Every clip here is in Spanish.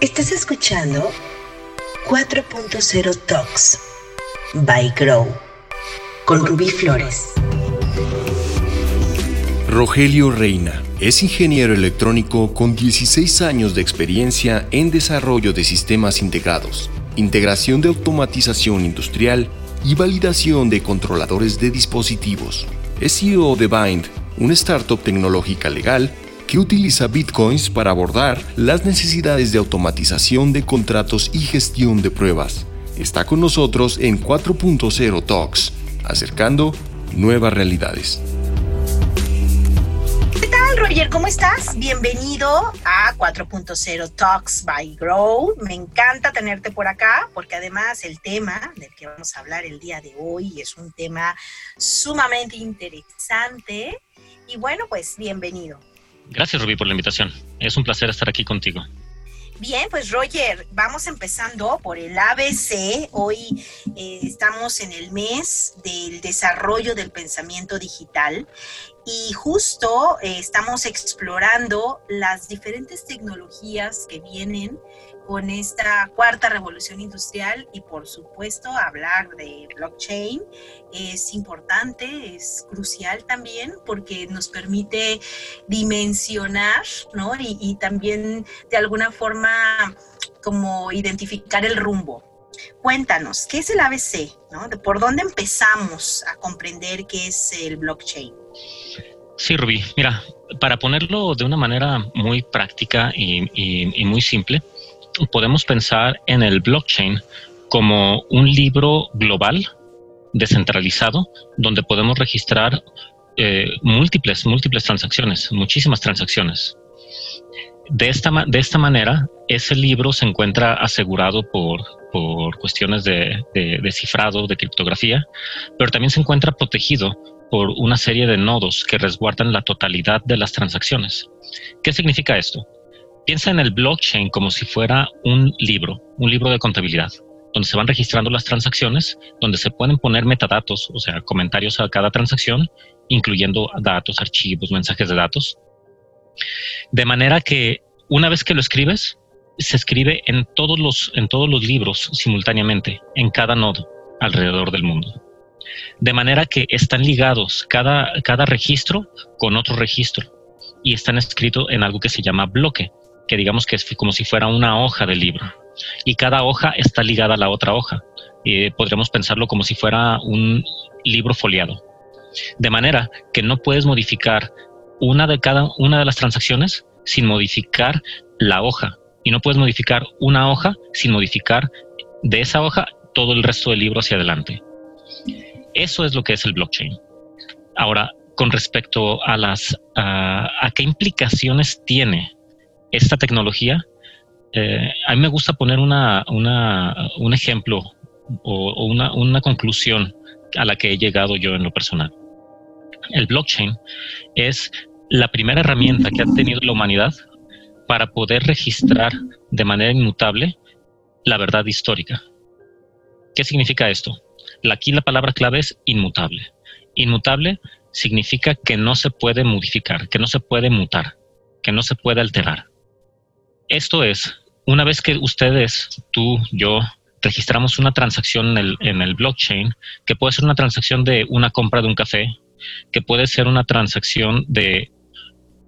Estás escuchando 4.0 Talks by Grow con Rubí Flores. Rogelio Reina es ingeniero electrónico con 16 años de experiencia en desarrollo de sistemas integrados, integración de automatización industrial y validación de controladores de dispositivos. Es CEO de Bind, una startup tecnológica legal que utiliza bitcoins para abordar las necesidades de automatización de contratos y gestión de pruebas. Está con nosotros en 4.0 Talks, acercando nuevas realidades. ¿Qué tal, Roger? ¿Cómo estás? Bienvenido a 4.0 Talks by Grow. Me encanta tenerte por acá porque además el tema del que vamos a hablar el día de hoy es un tema sumamente interesante. Y bueno, pues bienvenido. Gracias, Rubí, por la invitación. Es un placer estar aquí contigo. Bien, pues Roger, vamos empezando por el ABC. Hoy eh, estamos en el mes del desarrollo del pensamiento digital y justo eh, estamos explorando las diferentes tecnologías que vienen con esta cuarta revolución industrial y por supuesto hablar de blockchain es importante, es crucial también porque nos permite dimensionar, ¿no? Y, y también de alguna forma como identificar el rumbo. Cuéntanos, ¿qué es el ABC? ¿Por dónde empezamos a comprender qué es el blockchain? Sí, Rubí. Mira, para ponerlo de una manera muy práctica y muy simple, podemos pensar en el blockchain como un libro global, descentralizado, donde podemos registrar eh, múltiples, múltiples transacciones, muchísimas transacciones. De esta, de esta manera, ese libro se encuentra asegurado por, por cuestiones de, de, de cifrado, de criptografía, pero también se encuentra protegido por una serie de nodos que resguardan la totalidad de las transacciones. ¿Qué significa esto? Piensa en el blockchain como si fuera un libro, un libro de contabilidad, donde se van registrando las transacciones, donde se pueden poner metadatos, o sea, comentarios a cada transacción, incluyendo datos, archivos, mensajes de datos. De manera que una vez que lo escribes, se escribe en todos los, en todos los libros simultáneamente, en cada nodo alrededor del mundo. De manera que están ligados cada, cada registro con otro registro y están escritos en algo que se llama bloque, que digamos que es como si fuera una hoja del libro. Y cada hoja está ligada a la otra hoja. y podríamos pensarlo como si fuera un libro foliado. De manera que no puedes modificar una de cada una de las transacciones sin modificar la hoja. Y no puedes modificar una hoja sin modificar de esa hoja todo el resto del libro hacia adelante. Eso es lo que es el blockchain. Ahora, con respecto a las a qué implicaciones tiene esta tecnología, eh, a mí me gusta poner una, un ejemplo o, o una, una, conclusión a la que he llegado yo en lo personal. El blockchain es la primera herramienta que ha tenido la humanidad para poder registrar de manera inmutable la verdad histórica. ¿Qué significa esto? Aquí la palabra clave es inmutable. Inmutable significa que no se puede modificar, que no se puede mutar, que no se puede alterar. Esto es, una vez que ustedes, tú, yo, registramos una transacción en el, en el, blockchain, que puede ser una transacción de una compra de un café, que puede ser una transacción de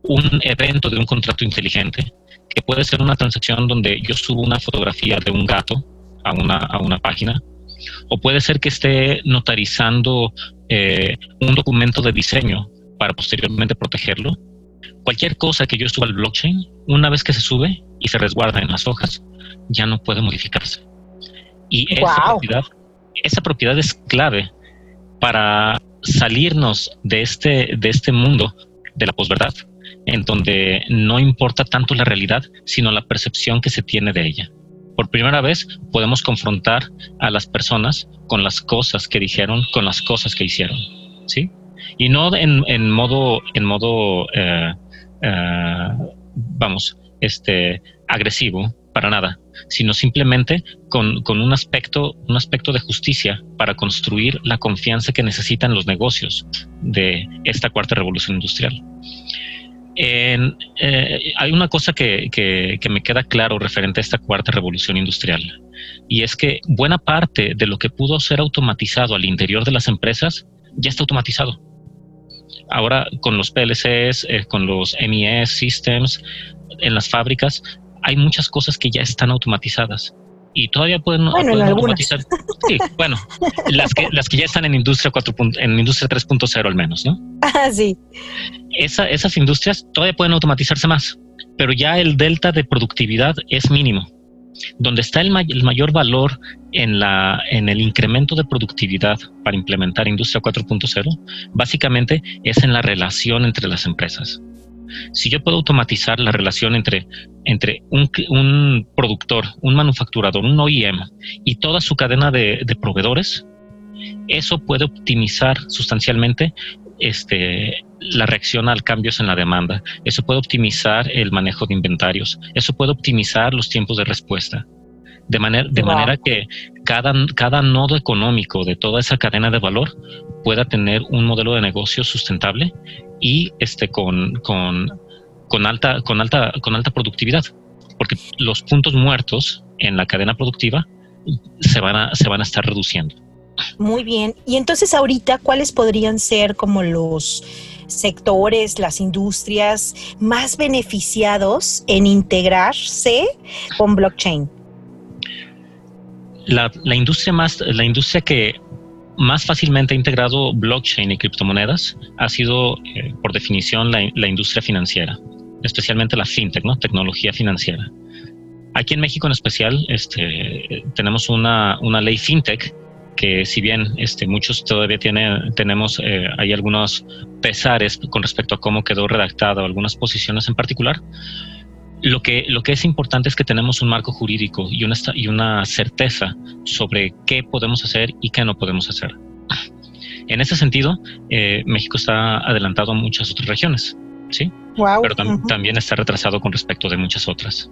un evento de un contrato inteligente, que puede ser una transacción donde yo subo una fotografía de un gato a una, a una página, o puede ser que esté notarizando eh, un documento de diseño para posteriormente protegerlo. Cualquier cosa que yo suba al blockchain, una vez que se sube, y se resguarda en las hojas, ya no puede modificarse. Y esa, propiedad, esa propiedad es clave para salirnos de este, de este mundo de la posverdad, en donde no importa tanto la realidad, sino la percepción que se tiene de ella. Por primera vez podemos confrontar a las personas con las cosas que dijeron, con las cosas que hicieron, ¿sí? Y no en, en modo, en modo, eh, eh, vamos, este, agresivo, para nada, sino simplemente con, con, un, aspecto, un aspecto de justicia para construir la confianza que necesitan los negocios de esta cuarta revolución industrial. Eh, hay una cosa que, que, me queda claro referente a esta cuarta revolución industrial, y es que buena parte de lo que pudo ser automatizado al interior de las empresas ya está automatizado. Ahora con los PLCs, eh, con los MES systems, en las fábricas, hay muchas cosas que ya están automatizadas y todavía pueden, bueno, automatizar. Sí, bueno, las que, las que ya están en industria 4. en industria 3.0 al menos, ¿no? Ah, sí. Esa, esas industrias todavía pueden automatizarse más, pero ya el delta de productividad es mínimo. Donde está el, mayor valor en, la, en el incremento de productividad para implementar Industria 4.0, básicamente es en la relación entre las empresas. Si yo puedo automatizar la relación entre, entre un, productor, un manufacturador, un OEM y toda su cadena de, proveedores, eso puede optimizar sustancialmente este, la reacción al cambios en la demanda. Eso puede optimizar el manejo de inventarios. Eso puede optimizar los tiempos de respuesta. De, manera, de manera que cada, cada nodo económico de toda esa cadena de valor pueda tener un modelo de negocio sustentable y este, con, con, con, alta, con, alta, con alta productividad, porque los puntos muertos en la cadena productiva se van a, se van a estar reduciendo. Muy bien. Y entonces ahorita, ¿cuáles podrían ser como los sectores, las industrias más beneficiados en integrarse con blockchain? La, la industria más, la industria que más fácilmente ha integrado blockchain y criptomonedas ha sido, eh, por definición, la, industria financiera, especialmente la fintech, ¿no? Tecnología financiera. Aquí en México en especial este, tenemos una, una ley fintech que si bien este, muchos todavía tienen, tenemos, eh, hay algunos pesares con respecto a cómo quedó redactada o algunas posiciones en particular, lo que, lo que es importante es que tenemos un marco jurídico y una, y una certeza sobre qué podemos hacer y qué no podemos hacer. En ese sentido, eh, México está adelantado a muchas otras regiones, ¿sí? Pero también está retrasado con respecto de muchas otras.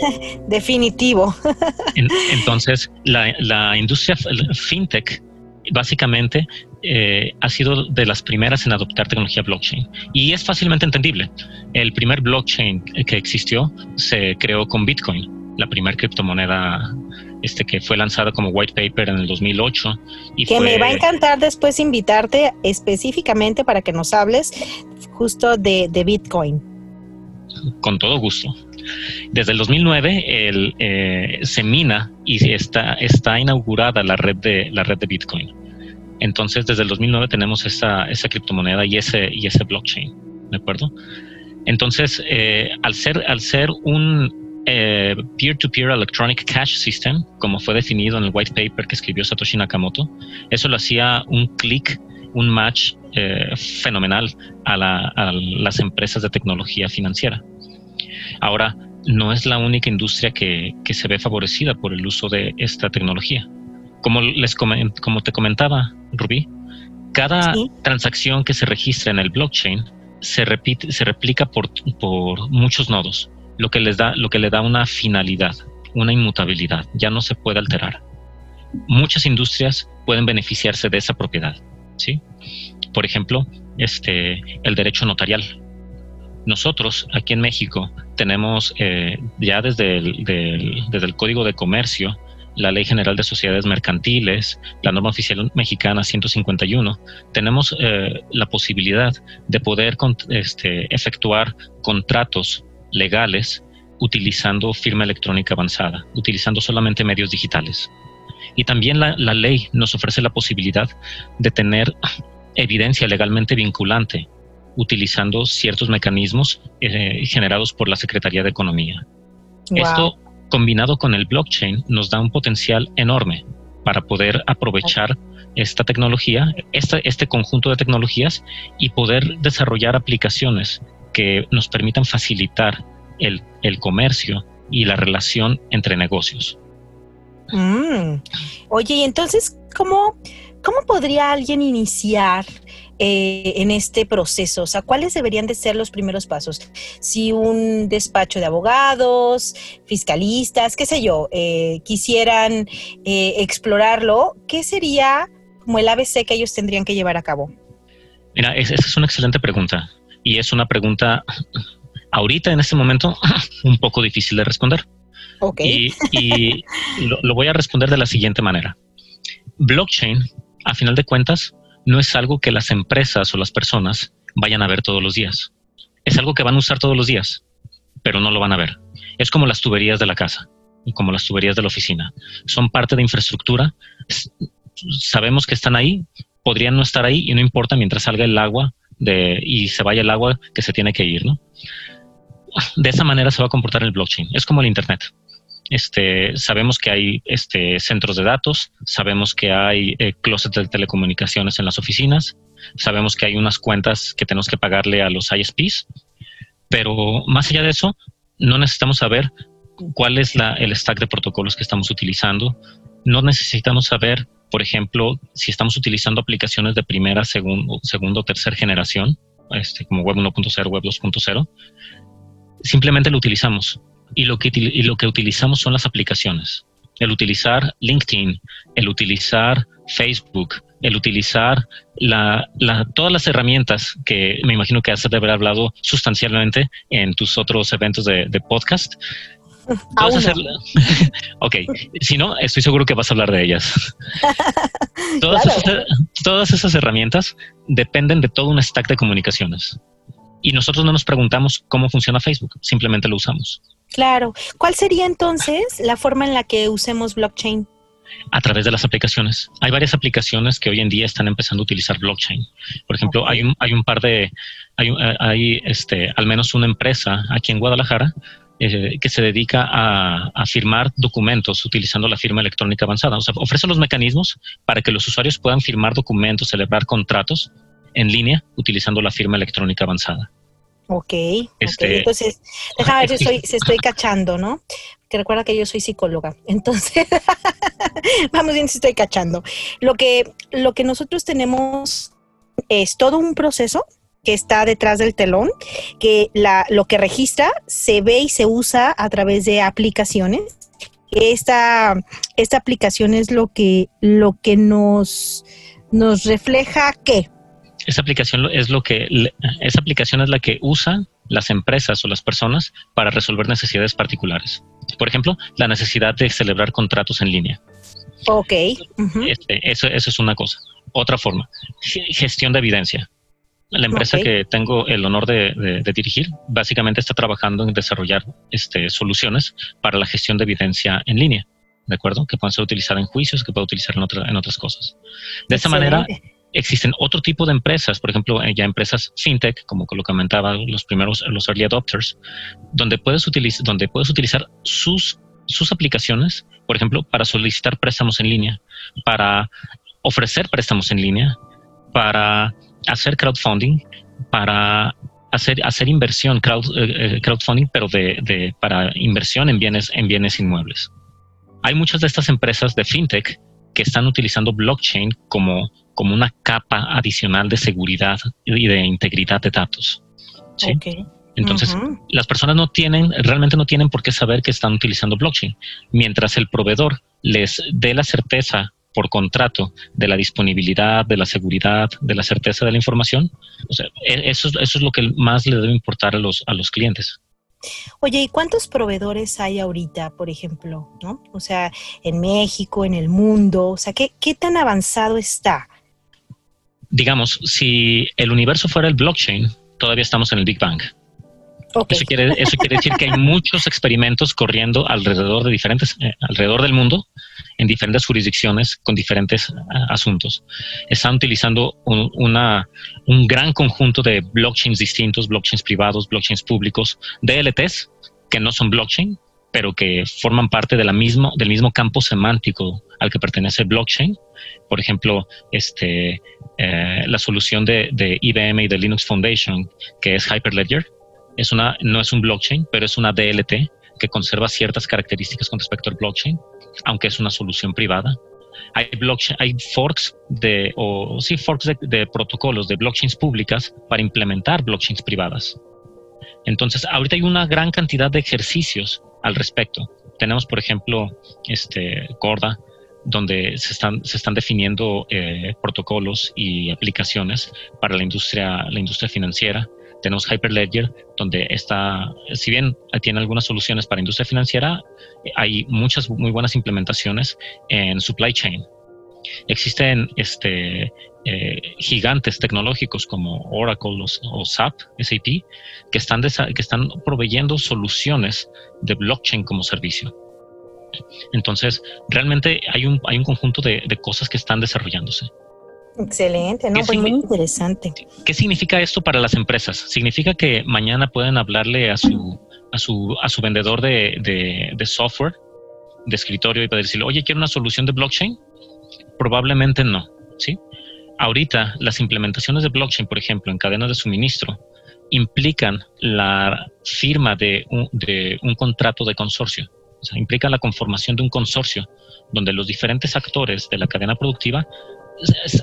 Definitivo. entonces, la, la industria fintech básicamente eh, ha sido de las primeras en adoptar tecnología blockchain y es fácilmente entendible. El primer blockchain que existió se creó con Bitcoin, la primera criptomoneda este, que fue lanzada como white paper en el 2008. Y que me va a encantar después invitarte específicamente para que nos hables justo de, Bitcoin. Con todo gusto. Desde el 2009 el, eh, se mina y está, está inaugurada la red de, la red de Bitcoin. Entonces, desde el 2009 tenemos esa, esa criptomoneda y ese, y ese blockchain, ¿de acuerdo? Entonces, eh, al, ser, al ser un eh, peer-to-peer electronic cash system, como fue definido en el white paper que escribió Satoshi Nakamoto, eso lo hacía un clic, un match eh, fenomenal a, a las empresas de tecnología financiera. Ahora, no es la única industria que, que, se ve favorecida por el uso de esta tecnología. Como, les como te comentaba, Rubí, cada transacción que se registra en el blockchain se, repite, se replica por, por muchos nodos, lo que, les da, lo que le da una finalidad, una inmutabilidad, ya no se puede alterar. Muchas industrias pueden beneficiarse de esa propiedad. ¿sí? Por ejemplo, este, el derecho notarial. Nosotros aquí en México tenemos eh, ya desde desde el Código de Comercio la Ley General de Sociedades Mercantiles, la norma oficial mexicana 151, tenemos eh, la posibilidad de poder este, efectuar contratos legales utilizando firma electrónica avanzada, utilizando solamente medios digitales. Y también la, ley nos ofrece la posibilidad de tener evidencia legalmente vinculante utilizando ciertos mecanismos eh, generados por la Secretaría de Economía. Esto combinado con el blockchain nos da un potencial enorme para poder aprovechar esta tecnología, este conjunto de tecnologías y poder desarrollar aplicaciones que nos permitan facilitar el, comercio y la relación entre negocios. Mm. Oye, y entonces, ¿cómo, ¿cómo podría alguien iniciar eh, en este proceso? O sea, ¿cuáles deberían de ser los primeros pasos? Si un despacho de abogados, fiscalistas, qué sé yo, eh, quisieran eh, explorarlo, ¿qué sería como el ABC que ellos tendrían que llevar a cabo? Mira, esa es una excelente pregunta. Y es una pregunta ahorita, en este momento, un poco difícil de responder. Okay. Y, lo, voy a responder de la siguiente manera. Blockchain, a final de cuentas, no es algo que las empresas o las personas vayan a ver todos los días. Es algo que van a usar todos los días, pero no lo van a ver. Es como las tuberías de la casa, como las tuberías de la oficina. Son parte de infraestructura. Sabemos que están ahí, podrían no estar ahí y no importa mientras salga el agua de, y se vaya el agua que se tiene que ir, ¿no? De esa manera se va a comportar el blockchain. Es como el Internet. Este, sabemos que hay este, centros de datos, sabemos que hay eh, closets de telecomunicaciones en las oficinas, sabemos que hay unas cuentas que tenemos que pagarle a los ISPs, pero más allá de eso, no necesitamos saber cuál es la, el stack de protocolos que estamos utilizando, no necesitamos saber, por ejemplo, si estamos utilizando aplicaciones de primera, segundo, segundo o tercera generación, este, como Web 1.0, Web 2.0, simplemente lo utilizamos y lo, que, y lo que utilizamos son las aplicaciones. El utilizar LinkedIn, el utilizar Facebook, el utilizar la, todas las herramientas que me imagino que has de haber hablado sustancialmente en tus otros eventos de, podcast. ok, si no, estoy seguro que vas a hablar de ellas. todas, todas esas herramientas dependen de todo un stack de comunicaciones. Y nosotros no nos preguntamos cómo funciona Facebook, simplemente lo usamos. Claro. ¿Cuál sería entonces la forma en la que usemos blockchain? a través de las aplicaciones. Hay varias aplicaciones que hoy en día están empezando a utilizar blockchain. Por ejemplo, hay, un, hay un par de, hay, eh, hay este, al menos una empresa aquí en Guadalajara eh, que se dedica a, a, firmar documentos utilizando la firma electrónica avanzada. O sea, ofrece los mecanismos para que los usuarios puedan firmar documentos, celebrar contratos en línea utilizando la firma electrónica avanzada. Ok, este, entonces, déjame ver si estoy, si estoy cachando, ¿no? Que recuerda que yo soy psicóloga, entonces, vamos bien si estoy cachando. Lo que, lo que nosotros tenemos es todo un proceso que está detrás del telón, que la, lo que registra se ve y se usa a través de aplicaciones. Esta, esta aplicación es lo que, lo que nos, nos refleja qué, esa aplicación es lo que esa aplicación es la que usan las empresas o las personas para resolver necesidades particulares. Por ejemplo, la necesidad de celebrar contratos en línea. Ok. Este, eso, es una cosa. Otra forma, gestión de evidencia. La empresa que tengo el honor de, dirigir básicamente está trabajando en desarrollar este, soluciones para la gestión de evidencia en línea, ¿de acuerdo? Que puedan ser utilizadas en juicios, que puedan utilizar en, en otras cosas. De esta manera, existen otro tipo de empresas, por ejemplo, eh, ya empresas fintech, como lo comentaba, los primeros, los early adopters, donde puedes utilizar, donde puedes utilizar sus, sus aplicaciones, por ejemplo, para solicitar préstamos en línea, para ofrecer préstamos en línea, para hacer crowdfunding, para hacer, hacer inversión, crowd, eh, eh, crowdfunding, pero de, de, para inversión en bienes, en bienes inmuebles. Hay muchas de estas empresas de fintech que están utilizando blockchain como como una capa adicional de seguridad y de integridad de datos. ¿sí? Entonces, las personas no tienen, realmente no tienen por qué saber que están utilizando blockchain. Mientras el proveedor les dé la certeza por contrato de la disponibilidad, de la seguridad, de la certeza de la información, o sea, e, eso, eso es lo que más le debe importar a los, a los clientes. Oye, ¿y cuántos proveedores hay ahorita, por ejemplo? ¿no? O sea, en México, en el mundo, o sea, ¿qué, qué tan avanzado está? digamos, si el universo fuera el blockchain, todavía estamos en el Big Bang. Eso, quiere, eso quiere decir que hay muchos experimentos corriendo alrededor de diferentes, eh, alrededor del mundo, en diferentes jurisdicciones, con diferentes eh, asuntos. Están utilizando un, una, un gran conjunto de blockchains distintos, blockchains privados, blockchains públicos, DLTs, que no son blockchain, pero que forman parte de mismo, del mismo campo semántico al que pertenece blockchain. Por ejemplo, este, eh, la solución de, IBM y de Linux Foundation, que es Hyperledger, es una, no es un blockchain, pero es una DLT que conserva ciertas características con respecto al blockchain, aunque es una solución privada. Hay, blockchain, hay forks de, o sí, forks de, protocolos de blockchains públicas para implementar blockchains privadas. Entonces, ahorita hay una gran cantidad de ejercicios al respecto. Tenemos, por ejemplo, este Corda, donde se están, se están definiendo eh, protocolos y aplicaciones para la industria, la industria financiera. Tenemos Hyperledger, donde está, si bien tiene algunas soluciones para industria financiera, hay muchas muy buenas implementaciones en supply chain. Existen este, eh, gigantes tecnológicos como Oracle o, SAP, SAP, que están, que están proveyendo soluciones de blockchain como servicio. Entonces, realmente hay un, hay un conjunto de, de cosas que están desarrollándose. Excelente, ¿no? Pues muy interesante. ¿Qué significa esto para las empresas? Significa que mañana pueden hablarle a su, a su, a su vendedor de, de, software, de escritorio, y poder decirle, oye, quiero una solución de blockchain. Probablemente no, ¿sí? Ahorita, las implementaciones de blockchain, por ejemplo, en cadenas de suministro, implican la firma de un, de un contrato de consorcio. O sea, implica la conformación de un consorcio donde los diferentes actores de la cadena productiva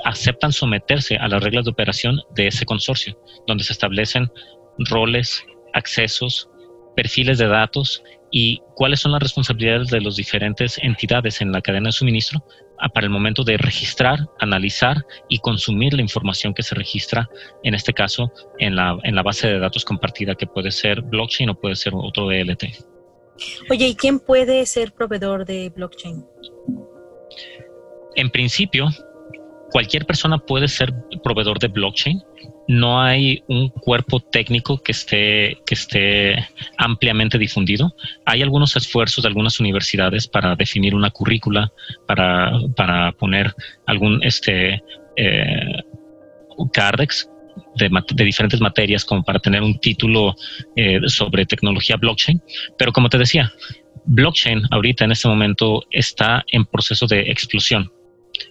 aceptan someterse a las reglas de operación de ese consorcio, donde se establecen roles, accesos, perfiles de datos y cuáles son las responsabilidades de las diferentes entidades en la cadena de suministro para el momento de registrar, analizar y consumir la información que se registra, en este caso, en la, en la base de datos compartida, que puede ser blockchain o puede ser otro ELT. Oye, ¿y quién puede ser proveedor de blockchain? En principio, cualquier persona puede ser proveedor de blockchain. No hay un cuerpo técnico que esté, que esté ampliamente difundido. Hay algunos esfuerzos de algunas universidades para definir una currícula, para, para poner algún este, eh, CARDEX de, de, diferentes materias como para tener un título eh, sobre tecnología blockchain. Pero como te decía, blockchain ahorita en este momento está en proceso de explosión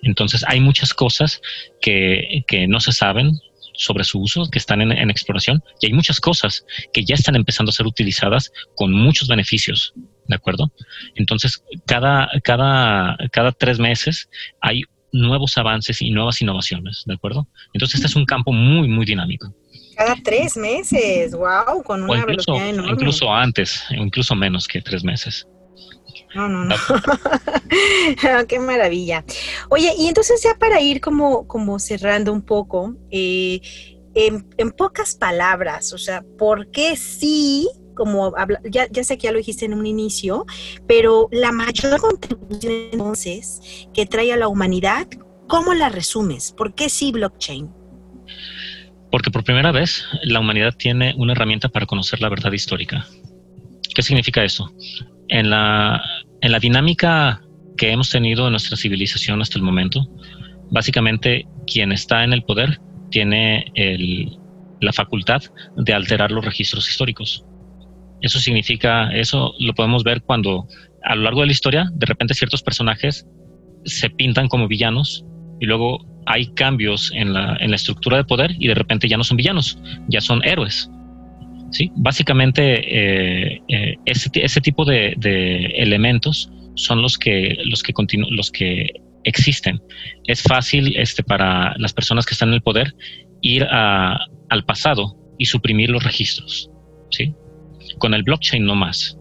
entonces hay muchas cosas que, no se saben sobre su uso, que están en, exploración, y hay muchas cosas que ya están empezando a ser utilizadas con muchos beneficios, ¿de acuerdo? Entonces, cada, cada, cada tres meses hay nuevos avances y nuevas innovaciones, ¿de acuerdo? Entonces, este es un campo muy, muy dinámico. Cada tres meses, wow, con una velocidad enorme. Incluso antes, incluso menos que tres meses. No, no, no. Ah, qué maravilla. Oye, y entonces ya para ir como, como cerrando un poco, eh, en, pocas palabras, o sea, ¿por qué sí? Como ya, ya sé que ya lo dijiste en un inicio, pero la mayor contribución entonces que trae a la humanidad, ¿cómo la resumes? ¿Por qué sí blockchain? Porque por primera vez la humanidad tiene una herramienta para conocer la verdad histórica. ¿Qué significa eso? en la, en la dinámica que hemos tenido en nuestra civilización hasta el momento, básicamente quien está en el poder tiene la facultad de alterar los registros históricos. Eso significa, eso lo podemos ver cuando a lo largo de la historia, de repente ciertos personajes se pintan como villanos y luego hay cambios en la, estructura de poder y de repente ya no son villanos, ya son héroes. ¿Sí? Básicamente, eh, eh, ese, tipo de, elementos son los que, los que, los que existen. Es fácil este, para las personas que están en el poder ir al pasado y suprimir los registros. ¿sí? Con el blockchain no más.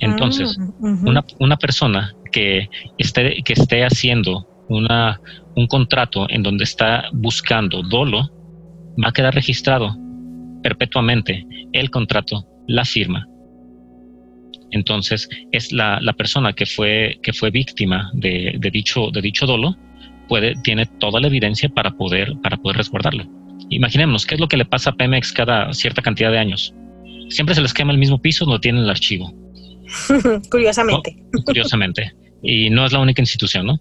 Entonces, ah, una, persona que esté, que esté haciendo una, un contrato en donde está buscando dolo va a quedar registrado perpetuamente el contrato, la firma. Entonces, es la, persona que fue, que fue víctima de, dicho, de dicho dolo, puede, tiene toda la evidencia para poder, para poder resguardarlo. Imaginémonos, ¿qué es lo que le pasa a Pemex cada cierta cantidad de años? Siempre se les quema el mismo piso no tienen el archivo. Curiosamente. Curiosamente. Y no es la única institución, ¿no?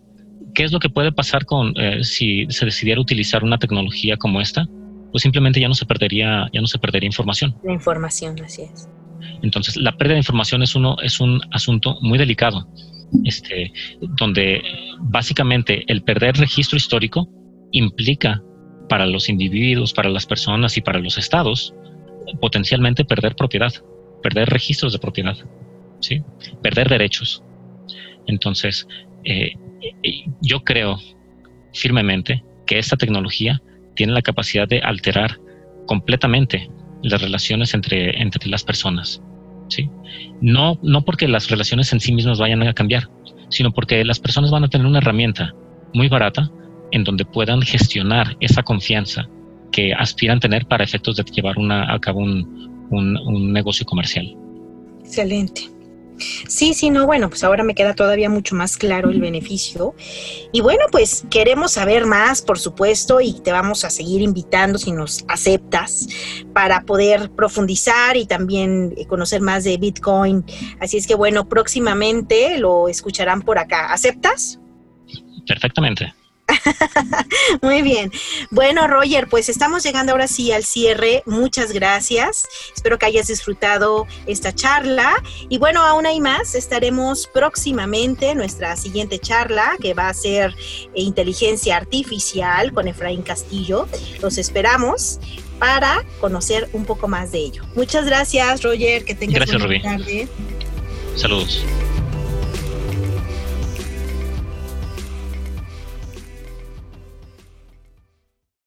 ¿Qué es lo que puede pasar con eh, si se decidiera utilizar una tecnología como esta? Pues simplemente ya no se perdería, ya no se perdería información. La información, así es. Entonces, la pérdida de información es uno, es un asunto muy delicado, este, donde básicamente el perder registro histórico implica para los individuos, para las personas y para los estados, potencialmente perder propiedad, perder registros de propiedad, ¿sí? perder derechos. Entonces, eh, yo creo firmemente que esta tecnología tiene la capacidad de alterar completamente las relaciones entre, entre las personas. ¿sí? No, no porque las relaciones en sí mismas vayan a cambiar, sino porque las personas van a tener una herramienta muy barata en donde puedan gestionar esa confianza que aspiran tener para efectos de llevar una, a cabo un, un negocio comercial. Excelente. Sí, sí, no, bueno, pues ahora me queda todavía mucho más claro el beneficio. Y bueno, pues queremos saber más, por supuesto, y te vamos a seguir invitando si nos aceptas para poder profundizar y también conocer más de Bitcoin. Así es que bueno, próximamente lo escucharán por acá. ¿Aceptas? Perfectamente. Muy bien. Bueno, Roger, pues estamos llegando ahora sí al cierre. Muchas gracias. Espero que hayas disfrutado esta charla. Y bueno, aún hay más. Estaremos próximamente nuestra siguiente charla, que va a ser inteligencia artificial con Efraín Castillo. Los esperamos para conocer un poco más de ello. Muchas gracias, Roger. Que tengas gracias, buena tarde. Saludos.